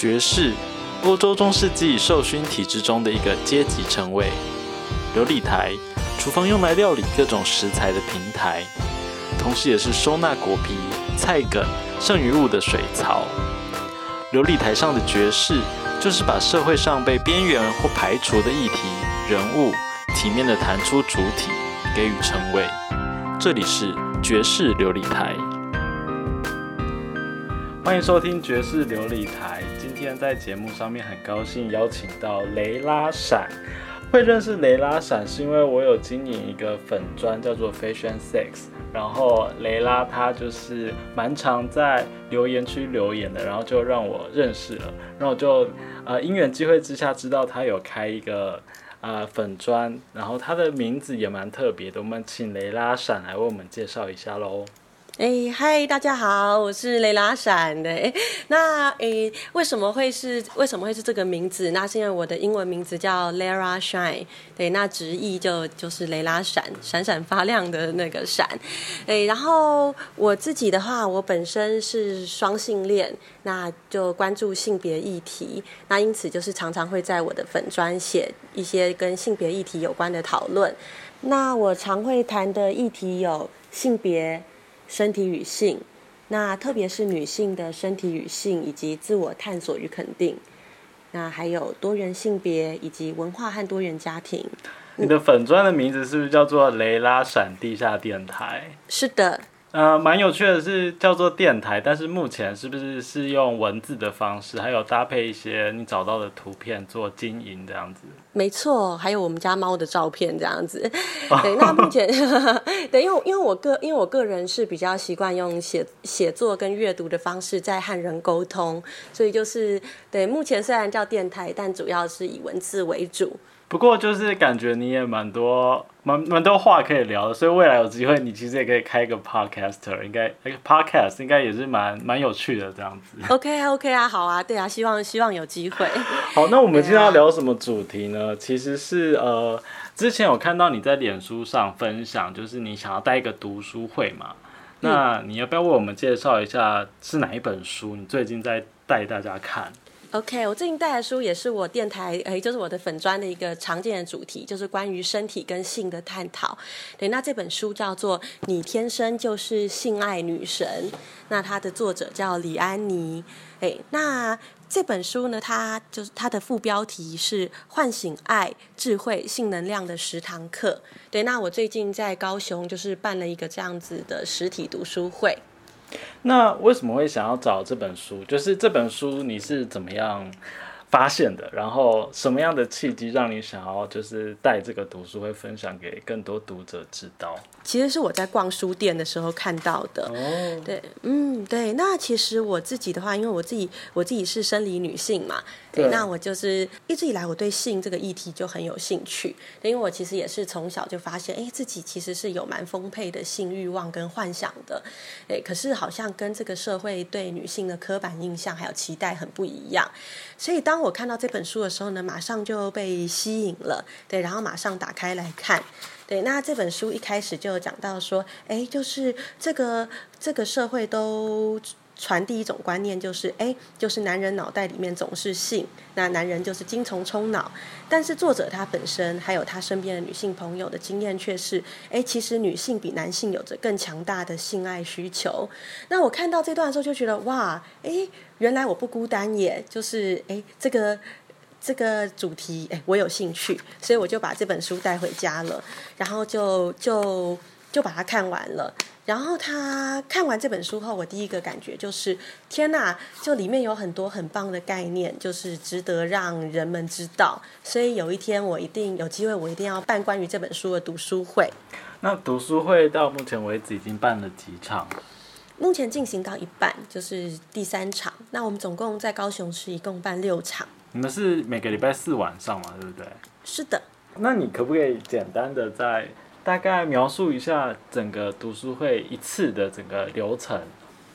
爵士，欧洲中世纪受勋体制中的一个阶级称谓。琉璃台，厨房用来料理各种食材的平台，同时也是收纳果皮、菜梗、剩余物的水槽。琉璃台上的爵士，就是把社会上被边缘或排除的议题、人物，体面的弹出主体，给予称谓。这里是爵士琉璃台。欢迎收听爵士琉璃台。今天在节目上面很高兴邀请到雷拉闪。会认识雷拉闪是因为我有经营一个粉砖叫做 Fashion Sex，然后雷拉他就是蛮常在留言区留言的，然后就让我认识了，然后就呃因缘机会之下知道他有开一个呃粉砖，然后他的名字也蛮特别的，我们请雷拉闪来为我们介绍一下喽。哎，嗨，大家好，我是雷拉闪的。那哎，为什么会是为什么会是这个名字？那是因为我的英文名字叫 Lara Shine，对，那直译就就是雷拉闪，闪闪发亮的那个闪。哎，然后我自己的话，我本身是双性恋，那就关注性别议题，那因此就是常常会在我的粉专写一些跟性别议题有关的讨论。那我常会谈的议题有性别。身体与性，那特别是女性的身体与性，以及自我探索与肯定，那还有多元性别以及文化和多元家庭。你的粉砖的名字是不是叫做雷拉闪地下电台？是的。呃，蛮有趣的是叫做电台，但是目前是不是是用文字的方式，还有搭配一些你找到的图片做经营这样子？没错，还有我们家猫的照片这样子。对，那目前 对，因为因为我个因为我个人是比较习惯用写写作跟阅读的方式在和人沟通，所以就是对目前虽然叫电台，但主要是以文字为主。不过就是感觉你也蛮多蛮蛮多话可以聊的，所以未来有机会你其实也可以开一个 podcaster，应该那个 podcast 应该也是蛮蛮有趣的这样子。OK OK 啊，好啊，对啊，希望希望有机会。好，那我们今天要聊什么主题呢？其实是呃，之前有看到你在脸书上分享，就是你想要带一个读书会嘛？那你要不要为我们介绍一下是哪一本书？你最近在带大家看？OK，我最近带的书也是我电台，哎，就是我的粉砖的一个常见的主题，就是关于身体跟性的探讨。对，那这本书叫做《你天生就是性爱女神》，那它的作者叫李安妮。哎，那这本书呢，它就是它的副标题是《唤醒爱、智慧、性能量的十堂课》。对，那我最近在高雄就是办了一个这样子的实体读书会。那为什么会想要找这本书？就是这本书你是怎么样？发现的，然后什么样的契机让你想要就是带这个读书会分享给更多读者知道？其实是我在逛书店的时候看到的。哦，对，嗯，对。那其实我自己的话，因为我自己我自己是生理女性嘛，对，那我就是一直以来我对性这个议题就很有兴趣。因为我其实也是从小就发现，哎，自己其实是有蛮丰沛的性欲望跟幻想的。哎，可是好像跟这个社会对女性的刻板印象还有期待很不一样。所以当我看到这本书的时候呢，马上就被吸引了，对，然后马上打开来看，对。那这本书一开始就讲到说，哎，就是这个这个社会都传递一种观念，就是哎，就是男人脑袋里面总是性，那男人就是精虫充脑。但是作者他本身还有他身边的女性朋友的经验却是，哎，其实女性比男性有着更强大的性爱需求。那我看到这段的时候就觉得，哇，哎。原来我不孤单，也就是哎，这个这个主题哎，我有兴趣，所以我就把这本书带回家了，然后就就就把它看完了。然后他看完这本书后，我第一个感觉就是，天哪，就里面有很多很棒的概念，就是值得让人们知道。所以有一天我一定有机会，我一定要办关于这本书的读书会。那读书会到目前为止已经办了几场？目前进行到一半，就是第三场。那我们总共在高雄市一共办六场。你们是每个礼拜四晚上嘛，对不对？是的。那你可不可以简单的在大概描述一下整个读书会一次的整个流程？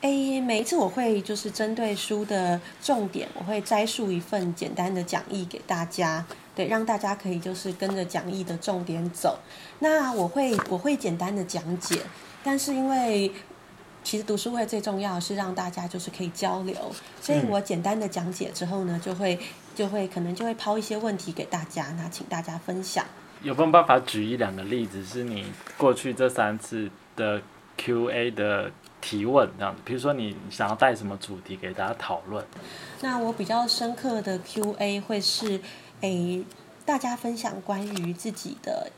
诶，每一次我会就是针对书的重点，我会摘述一份简单的讲义给大家，对，让大家可以就是跟着讲义的重点走。那我会我会简单的讲解，但是因为其实读书会最重要是让大家就是可以交流，所以我简单的讲解之后呢，就会就会可能就会抛一些问题给大家，那请大家分享。有没有办法举一两个例子，是你过去这三次的 Q&A 的提问这样子？比如说你想要带什么主题给大家讨论？那我比较深刻的 Q&A 会是，诶，大家分享关于自己的，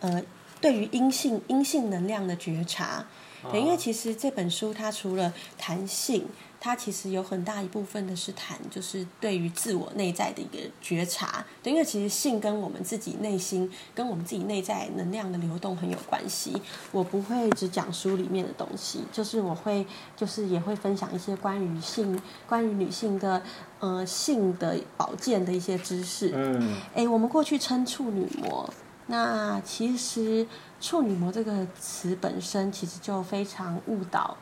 呃，对于阴性阴性能量的觉察。对，因为其实这本书它除了谈性，它其实有很大一部分的是谈，就是对于自我内在的一个觉察。对，因为其实性跟我们自己内心、跟我们自己内在能量的流动很有关系。我不会只讲书里面的东西，就是我会，就是也会分享一些关于性、关于女性的呃性的保健的一些知识。嗯，哎，我们过去称处女膜。那其实“处女膜”这个词本身，其实就非常误导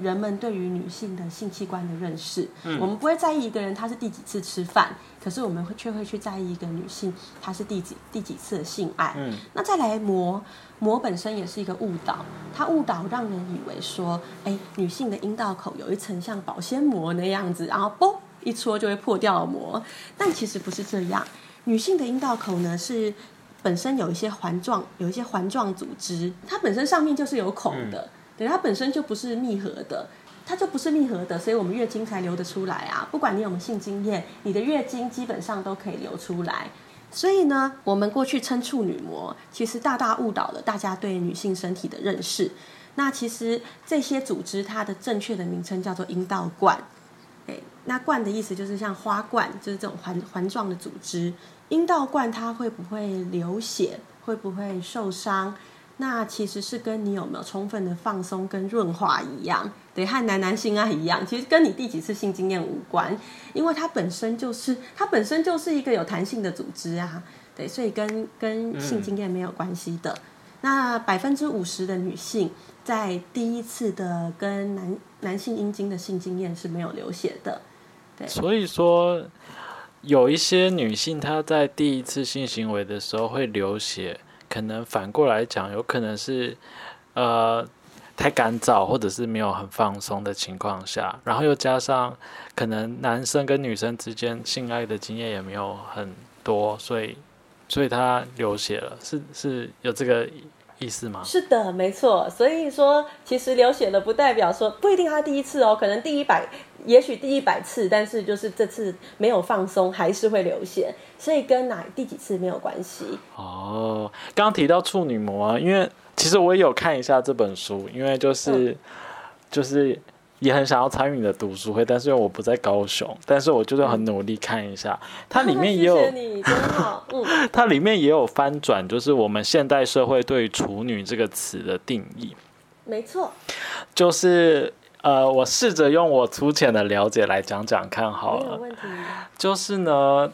人们对于女性的性器官的认识。我们不会在意一个人他是第几次吃饭，可是我们会却会去在意一个女性她是第几第几次的性爱。那再来膜膜本身也是一个误导，它误导让人以为说，哎，女性的阴道口有一层像保鲜膜那样子，然后嘣一戳就会破掉膜。但其实不是这样，女性的阴道口呢是。本身有一些环状，有一些环状组织，它本身上面就是有孔的，它本身就不是密合的，它就不是密合的，所以我们月经才流得出来啊。不管你有没有性经验，你的月经基本上都可以流出来。所以呢，我们过去称处女膜，其实大大误导了大家对女性身体的认识。那其实这些组织它的正确的名称叫做阴道冠，哎，那冠的意思就是像花冠，就是这种环环状的组织。阴道冠它会不会流血？会不会受伤？那其实是跟你有没有充分的放松跟润滑一样，对，和男男性爱一样，其实跟你第几次性经验无关，因为它本身就是它本身就是一个有弹性的组织啊，对，所以跟跟性经验没有关系的。那百分之五十的女性在第一次的跟男男性阴茎的性经验是没有流血的，对，所以说。有一些女性，她在第一次性行为的时候会流血，可能反过来讲，有可能是呃太干燥，或者是没有很放松的情况下，然后又加上可能男生跟女生之间性爱的经验也没有很多，所以所以他流血了，是是有这个。意思吗？是的，没错。所以说，其实流血了不代表说不一定他第一次哦，可能第一百，也许第一百次，但是就是这次没有放松，还是会流血，所以跟哪第几次没有关系。哦，刚刚提到处女膜啊，因为其实我也有看一下这本书，因为就是就是。也很想要参与你的读书会，但是因为我不在高雄，但是我就是很努力看一下，它 里面也有，它里面也有翻转，就是我们现代社会对“处女”这个词的定义。没错，就是呃，我试着用我粗浅的了解来讲讲看好了，没有问题。就是呢。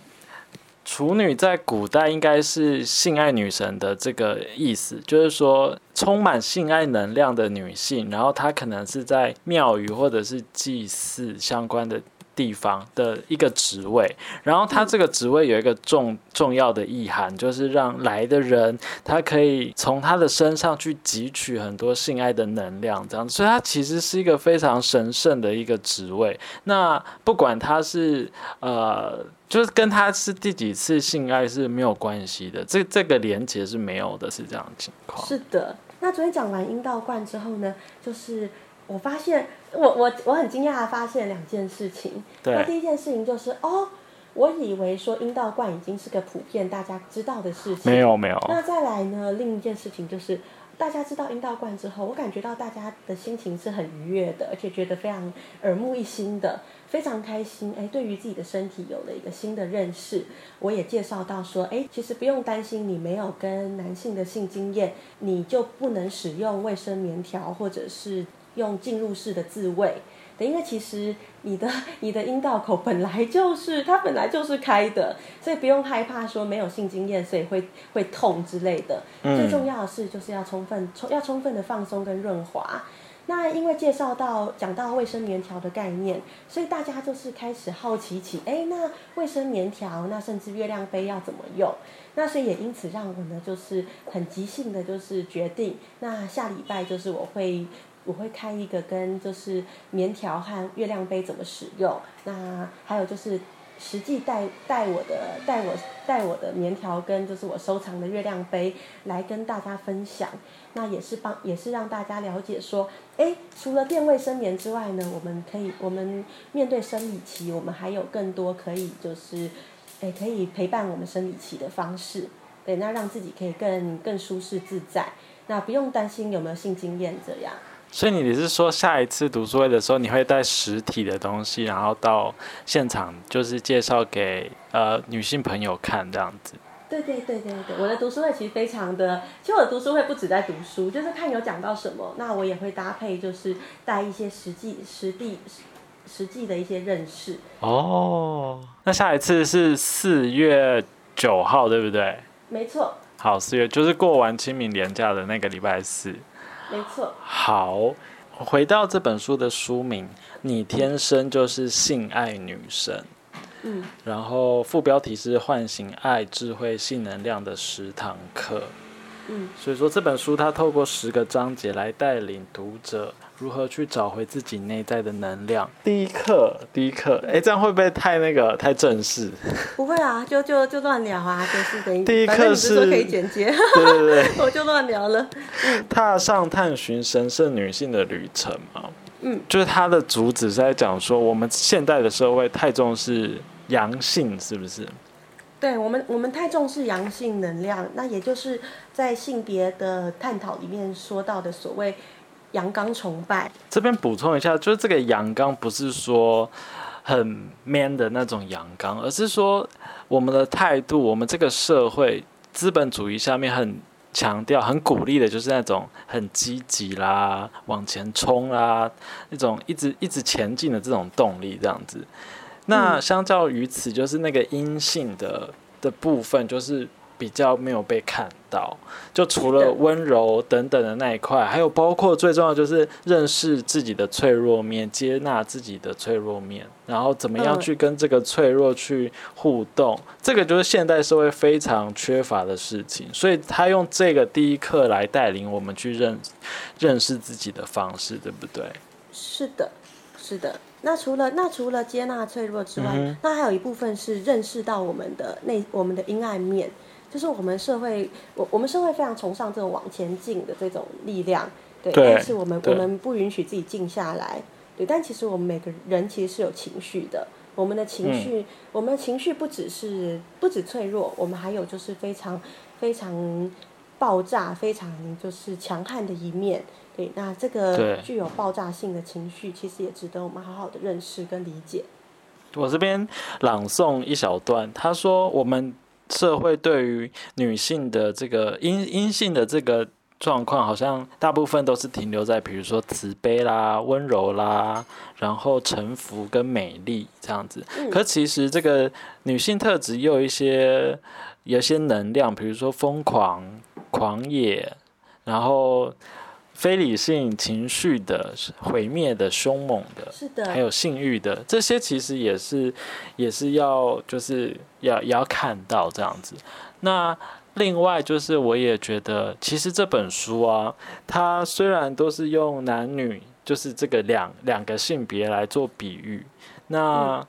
处女在古代应该是性爱女神的这个意思，就是说充满性爱能量的女性，然后她可能是在庙宇或者是祭祀相关的。地方的一个职位，然后他这个职位有一个重重要的意涵，就是让来的人他可以从他的身上去汲取很多性爱的能量，这样，所以他其实是一个非常神圣的一个职位。那不管他是呃，就是跟他是第几次性爱是没有关系的，这这个连接是没有的，是这样的情况。是的。那昨天讲完阴道冠之后呢，就是我发现。我我我很惊讶的发现两件事情。那第一件事情就是哦，我以为说阴道冠已经是个普遍大家知道的事情。没有没有。那再来呢？另一件事情就是，大家知道阴道冠之后，我感觉到大家的心情是很愉悦的，而且觉得非常耳目一新的，非常开心。哎，对于自己的身体有了一个新的认识。我也介绍到说，哎，其实不用担心，你没有跟男性的性经验，你就不能使用卫生棉条或者是。用进入式的自慰，因为其实你的 你的阴道口本来就是它本来就是开的，所以不用害怕说没有性经验所以会会痛之类的。最重要的是就是要充分充要充分的放松跟润滑。那因为介绍到讲到卫生棉条的概念，所以大家就是开始好奇起，哎，那卫生棉条，那甚至月亮杯要怎么用？那所以也因此让我呢就是很即兴的，就是决定，那下礼拜就是我会。我会开一个跟就是棉条和月亮杯怎么使用，那还有就是实际带带我的带我带我的棉条跟就是我收藏的月亮杯来跟大家分享，那也是帮也是让大家了解说，哎，除了垫卫生棉之外呢，我们可以我们面对生理期，我们还有更多可以就是哎可以陪伴我们生理期的方式，对，那让自己可以更更舒适自在，那不用担心有没有性经验这样。所以你是说下一次读书会的时候，你会带实体的东西，然后到现场就是介绍给呃女性朋友看这样子？对对对对对，我的读书会其实非常的，其实我的读书会不止在读书，就是看有讲到什么，那我也会搭配就是带一些实际实地实际的一些认识。哦，那下一次是四月九号，对不对？没错。好，四月就是过完清明年假的那个礼拜四。没错。好，回到这本书的书名，你天生就是性爱女神。嗯。然后副标题是唤醒爱、智慧、性能量的十堂课。嗯。所以说这本书它透过十个章节来带领读者。如何去找回自己内在的能量？第一课，第一课，哎，这样会不会太那个太正式？不会啊，就就就乱聊啊，就是等于第一课是可以剪接，对对对，我就乱聊了。嗯，踏上探寻神圣女性的旅程嘛，嗯，就是它的主旨是在讲说，我们现代的社会太重视阳性，是不是？对我们，我们太重视阳性能量，那也就是在性别的探讨里面说到的所谓。阳刚崇拜，这边补充一下，就是这个阳刚不是说很 man 的那种阳刚，而是说我们的态度，我们这个社会资本主义下面很强调、很鼓励的，就是那种很积极啦、往前冲啦，那种一直一直前进的这种动力，这样子。那相较于此，就是那个阴性的的部分，就是。比较没有被看到，就除了温柔等等的那一块，还有包括最重要就是认识自己的脆弱面，接纳自己的脆弱面，然后怎么样去跟这个脆弱去互动，这个就是现代社会非常缺乏的事情。所以他用这个第一课来带领我们去认认识自己的方式，对不对？是的，是的。那除了那除了接纳脆弱之外，那还有一部分是认识到我们的内我们的阴暗面。就是我们社会，我我们社会非常崇尚这种往前进的这种力量，对，但是我们我们不允许自己静下来，对，但其实我们每个人其实是有情绪的，我们的情绪，我们的情绪不只是不止脆弱，我们还有就是非常非常爆炸、非常就是强悍的一面，对，那这个具有爆炸性的情绪，其实也值得我们好好的认识跟理解。我这边朗诵一小段，他说我们。社会对于女性的这个阴阴性的这个状况，好像大部分都是停留在比如说慈悲啦、温柔啦，然后臣服跟美丽这样子。可其实这个女性特质又有一些有些能量，比如说疯狂、狂野，然后。非理性情绪的毁灭的凶猛的，是的，还有性欲的，这些其实也是也是要就是要也要看到这样子。那另外就是我也觉得，其实这本书啊，它虽然都是用男女就是这个两两个性别来做比喻，那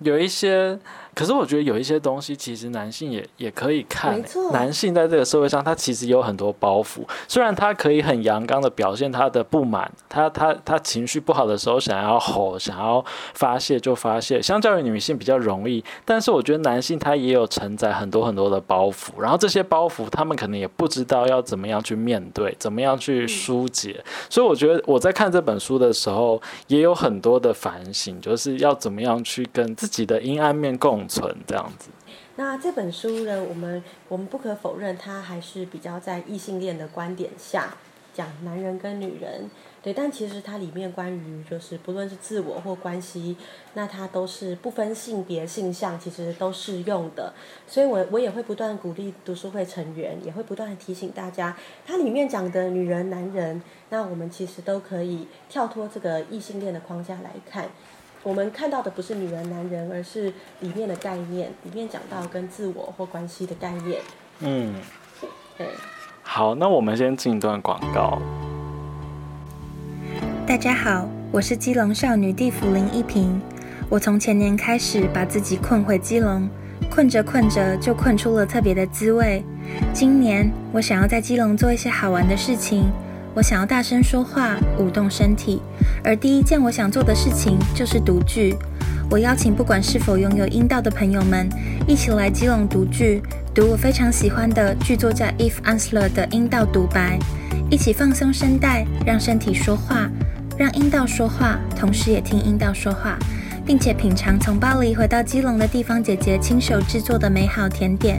有一些。可是我觉得有一些东西，其实男性也也可以看。男性在这个社会上，他其实有很多包袱。虽然他可以很阳刚的表现他的不满，他他他情绪不好的时候想要吼，想要发泄就发泄。相较于女性比较容易，但是我觉得男性他也有承载很多很多的包袱。然后这些包袱，他们可能也不知道要怎么样去面对，怎么样去疏解。所以我觉得我在看这本书的时候，也有很多的反省，就是要怎么样去跟自己的阴暗面共。存这样子，那这本书呢？我们我们不可否认，它还是比较在异性恋的观点下讲男人跟女人，对。但其实它里面关于就是不论是自我或关系，那它都是不分性别性向，其实都适用的。所以，我我也会不断鼓励读书会成员，也会不断提醒大家，它里面讲的女人、男人，那我们其实都可以跳脱这个异性恋的框架来看。我们看到的不是女人、男人，而是里面的概念，里面讲到跟自我或关系的概念。嗯，对。好，那我们先进一段广告。大家好，我是基隆少女地府林一平。我从前年开始把自己困回基隆，困着困着就困出了特别的滋味。今年我想要在基隆做一些好玩的事情，我想要大声说话，舞动身体。而第一件我想做的事情就是读剧。我邀请不管是否拥有阴道的朋友们，一起来基隆读剧，读我非常喜欢的剧作家 Eve Ensler 的阴道独白，一起放松声带，让身体说话。让阴道说话，同时也听阴道说话，并且品尝从巴黎回到基隆的地方姐姐亲手制作的美好甜点。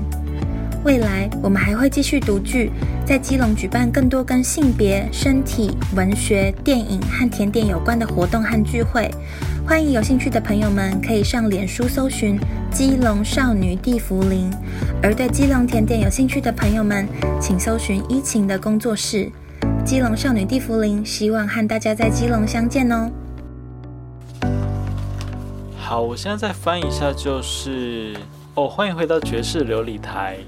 未来我们还会继续读剧，在基隆举办更多跟性别、身体、文学、电影和甜点有关的活动和聚会。欢迎有兴趣的朋友们可以上脸书搜寻“基隆少女地福林”，而对基隆甜点有兴趣的朋友们，请搜寻伊晴的工作室。基隆少女地福林，希望和大家在基隆相见哦。好，我现在再翻一下，就是哦，欢迎回到爵士琉璃台。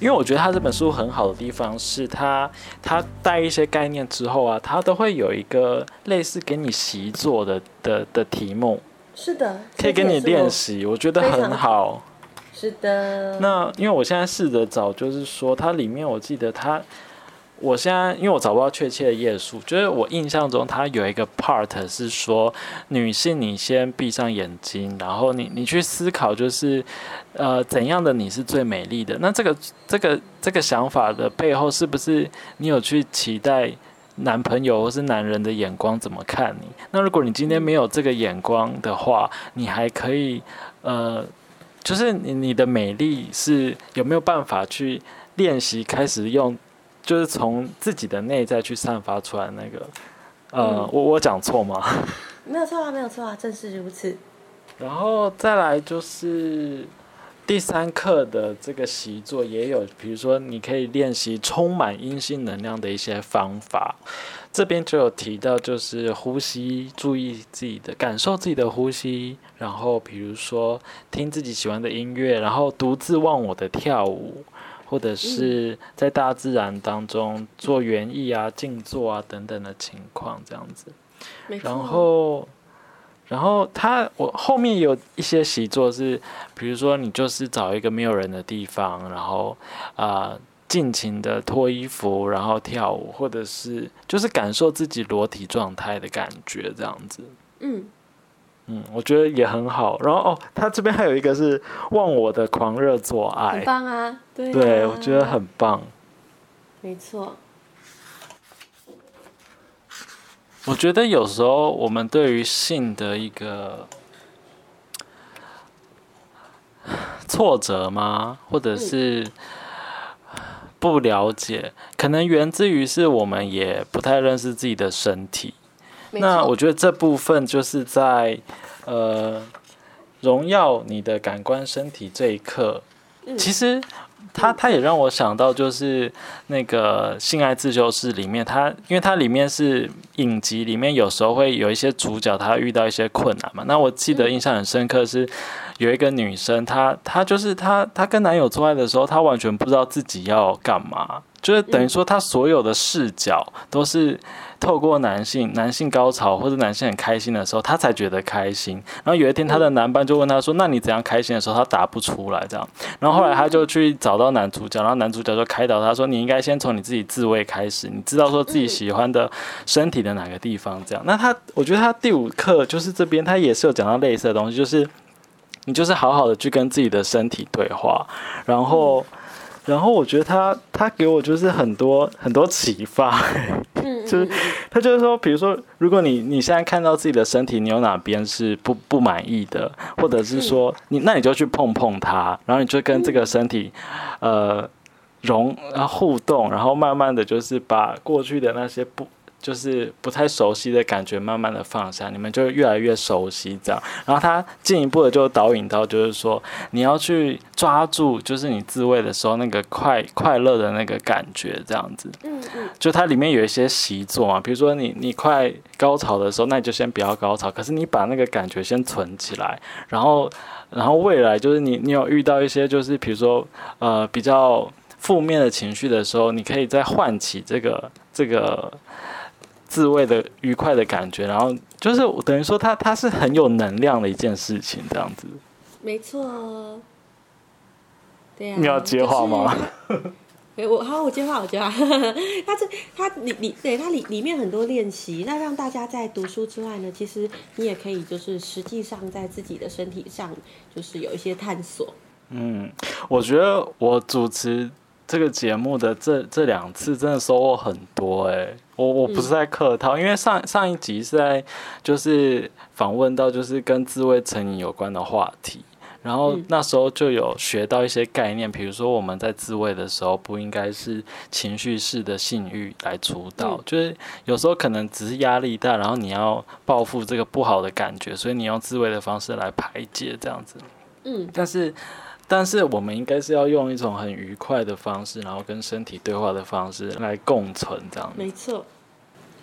因为我觉得他这本书很好的地方是，他他带一些概念之后啊，他都会有一个类似给你习作的的的题目。是的，可以给你练习，我觉得很好。是的。那因为我现在试着找，就是说它里面我记得它。我现在因为我找不到确切的页数，就是我印象中它有一个 part 是说女性，你先闭上眼睛，然后你你去思考，就是呃怎样的你是最美丽的。那这个这个这个想法的背后，是不是你有去期待男朋友或是男人的眼光怎么看你？那如果你今天没有这个眼光的话，你还可以呃，就是你你的美丽是有没有办法去练习开始用？就是从自己的内在去散发出来那个，呃，我我讲错吗？没有错啊，没有错啊，正是如此。然后再来就是第三课的这个习作也有，比如说你可以练习充满阴性能量的一些方法。这边就有提到，就是呼吸，注意自己的感受，自己的呼吸。然后比如说听自己喜欢的音乐，然后独自忘我的跳舞。或者是在大自然当中做园艺啊、静坐啊等等的情况，这样子。然后，然后他我后面有一些习作是，比如说你就是找一个没有人的地方，然后啊尽情的脱衣服，然后跳舞，或者是就是感受自己裸体状态的感觉，这样子。嗯。嗯，我觉得也很好。然后哦，他这边还有一个是忘我的狂热做爱，很棒啊！对，对我觉得很棒。没错。我觉得有时候我们对于性的一个挫折吗，或者是不了解，可能源自于是我们也不太认识自己的身体。那我觉得这部分就是在呃荣耀你的感官身体这一刻，其实他他也让我想到就是那个性爱自修室里面，他因为它里面是影集里面，有时候会有一些主角他遇到一些困难嘛。那我记得印象很深刻是有一个女生，她她就是她她跟男友做爱的时候，她完全不知道自己要干嘛，就是等于说她所有的视角都是。透过男性男性高潮或者男性很开心的时候，她才觉得开心。然后有一天，她的男伴就问她说：“那你怎样开心的时候？”她答不出来，这样。然后后来她就去找到男主角，然后男主角就开导她说：“你应该先从你自己自慰开始，你知道说自己喜欢的身体的哪个地方？这样。”那她，我觉得她第五课就是这边，她也是有讲到类似的东西，就是你就是好好的去跟自己的身体对话，然后。然后我觉得他他给我就是很多很多启发，就是他就是说，比如说，如果你你现在看到自己的身体，你有哪边是不不满意的，或者是说你那你就去碰碰它，然后你就跟这个身体呃融啊互动，然后慢慢的就是把过去的那些不。就是不太熟悉的感觉，慢慢的放下，你们就越来越熟悉这样。然后他进一步的就导引到，就是说你要去抓住，就是你自慰的时候那个快快乐的那个感觉，这样子。嗯嗯。就它里面有一些习作嘛，比如说你你快高潮的时候，那你就先不要高潮，可是你把那个感觉先存起来，然后然后未来就是你你有遇到一些就是比如说呃比较负面的情绪的时候，你可以再唤起这个这个。自慰的愉快的感觉，然后就是等于说它它是很有能量的一件事情，这样子。没错。对呀。你要接话吗？哎，我好，我接话，我接话。它这它里里对它里里面很多练习，那让大家在读书之外呢，其实你也可以就是实际上在自己的身体上就是有一些探索。嗯，我觉得我主持这个节目的这这两次真的收获很多哎，我我不是在客套，因为上上一集是在就是访问到就是跟自慰成瘾有关的话题。然后那时候就有学到一些概念，比如说我们在自慰的时候不应该是情绪式的性欲来主导，就是有时候可能只是压力大，然后你要报复这个不好的感觉，所以你用自慰的方式来排解这样子。嗯，但是但是我们应该是要用一种很愉快的方式，然后跟身体对话的方式来共存这样。没错，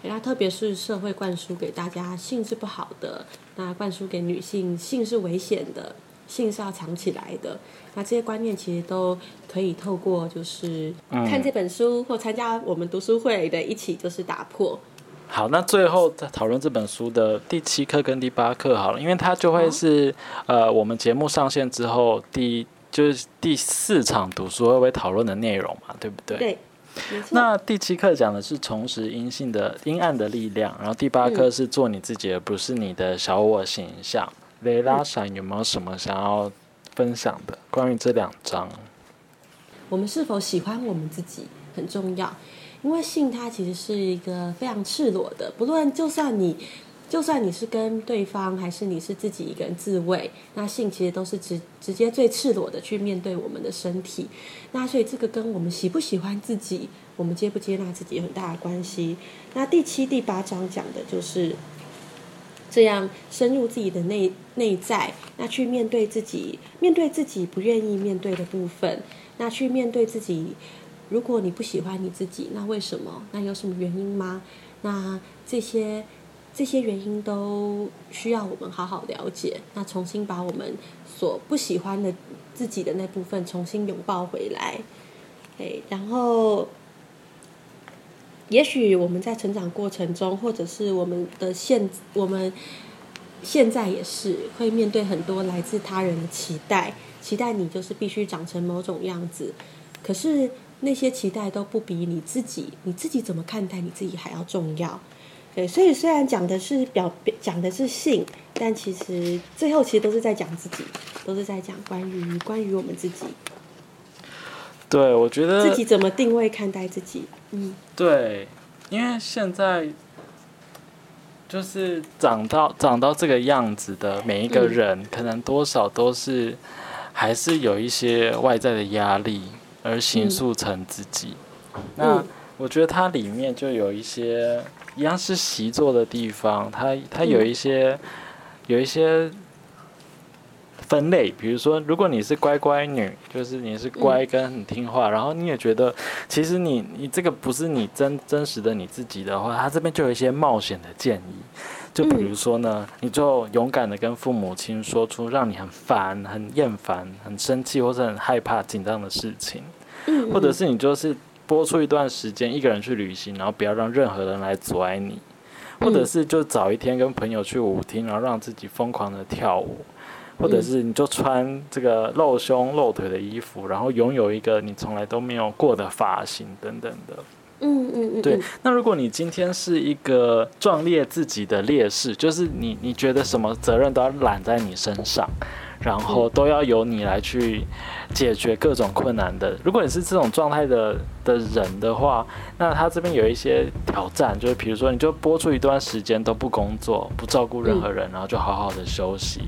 那特别是社会灌输给大家性是不好的，那灌输给女性性是危险的。性是要藏起来的，那这些观念其实都可以透过就是看这本书或参加我们读书会的一起就是打破。好，那最后再讨论这本书的第七课跟第八课好了，因为它就会是呃我们节目上线之后第就是第四场读书会会讨论的内容嘛，对不对？对，那第七课讲的是重拾阴性的阴暗的力量，然后第八课是做你自己，而不是你的小我形象。雷拉闪有没有什么想要分享的关于这两章？我们是否喜欢我们自己很重要，因为性它其实是一个非常赤裸的，不论就算你就算你是跟对方，还是你是自己一个人自慰，那性其实都是直直接最赤裸的去面对我们的身体。那所以这个跟我们喜不喜欢自己，我们接不接纳自己有很大的关系。那第七、第八章讲的就是。这样深入自己的内内在，那去面对自己，面对自己不愿意面对的部分，那去面对自己。如果你不喜欢你自己，那为什么？那有什么原因吗？那这些这些原因都需要我们好好了解。那重新把我们所不喜欢的自己的那部分重新拥抱回来。哎，然后。也许我们在成长过程中，或者是我们的现我们现在也是会面对很多来自他人的期待，期待你就是必须长成某种样子。可是那些期待都不比你自己，你自己怎么看待你自己还要重要。对，所以虽然讲的是表讲的是性，但其实最后其实都是在讲自己，都是在讲关于关于我们自己。对，我觉得自己怎么定位看待自己，嗯，对，因为现在就是长到长到这个样子的每一个人，可能多少都是还是有一些外在的压力而形塑成自己。那我觉得它里面就有一些一样是习作的地方，它它有一些有一些。分类，比如说，如果你是乖乖女，就是你是乖跟很听话，然后你也觉得其实你你这个不是你真真实的你自己的话，他这边就有一些冒险的建议，就比如说呢，你就勇敢的跟父母亲说出让你很烦、很厌烦、很生气或者很害怕、紧张的事情，或者是你就是播出一段时间一个人去旅行，然后不要让任何人来阻碍你，或者是就找一天跟朋友去舞厅，然后让自己疯狂的跳舞。或者是你就穿这个露胸露腿的衣服，然后拥有一个你从来都没有过的发型等等的。嗯嗯嗯。对，那如果你今天是一个壮烈自己的烈士，就是你你觉得什么责任都要揽在你身上。然后都要由你来去解决各种困难的。如果你是这种状态的的人的话，那他这边有一些挑战，就是比如说，你就播出一段时间都不工作，不照顾任何人，然后就好好的休息，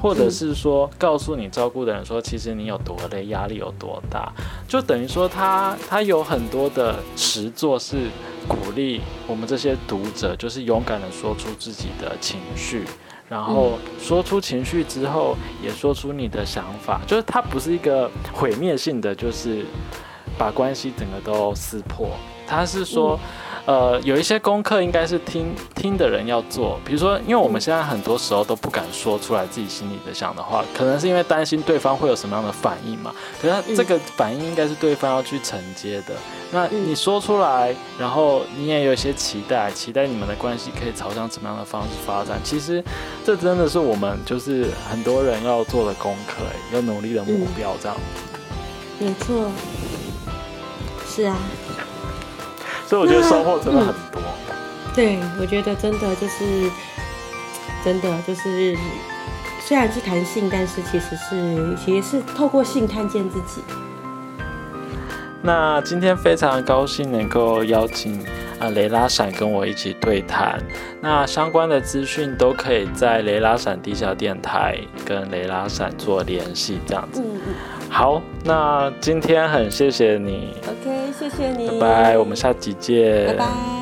或者是说告诉你照顾的人说，其实你有多累，压力有多大，就等于说他他有很多的实作是鼓励我们这些读者，就是勇敢的说出自己的情绪。然后说出情绪之后，也说出你的想法，就是它不是一个毁灭性的，就是把关系整个都撕破。它是说，呃，有一些功课应该是听听的人要做，比如说，因为我们现在很多时候都不敢说出来自己心里的想的话，可能是因为担心对方会有什么样的反应嘛。可是这个反应应该是对方要去承接的。那你说出来，然后你也有一些期待，期待你们的关系可以朝向什么样的方式发展。其实这真的是我们就是很多人要做的功课，要努力的目标这样。没错，是啊。所以我觉得收获真的很多。对，我觉得真的就是真的就是，虽然是谈性，但是其实是其实是透过性看见自己。那今天非常高兴能够邀请啊雷拉闪跟我一起对谈。那相关的资讯都可以在雷拉闪地下电台跟雷拉闪做联系，这样子。嗯嗯。好，那今天很谢谢你。OK，谢谢你。拜拜，我们下集见。拜拜。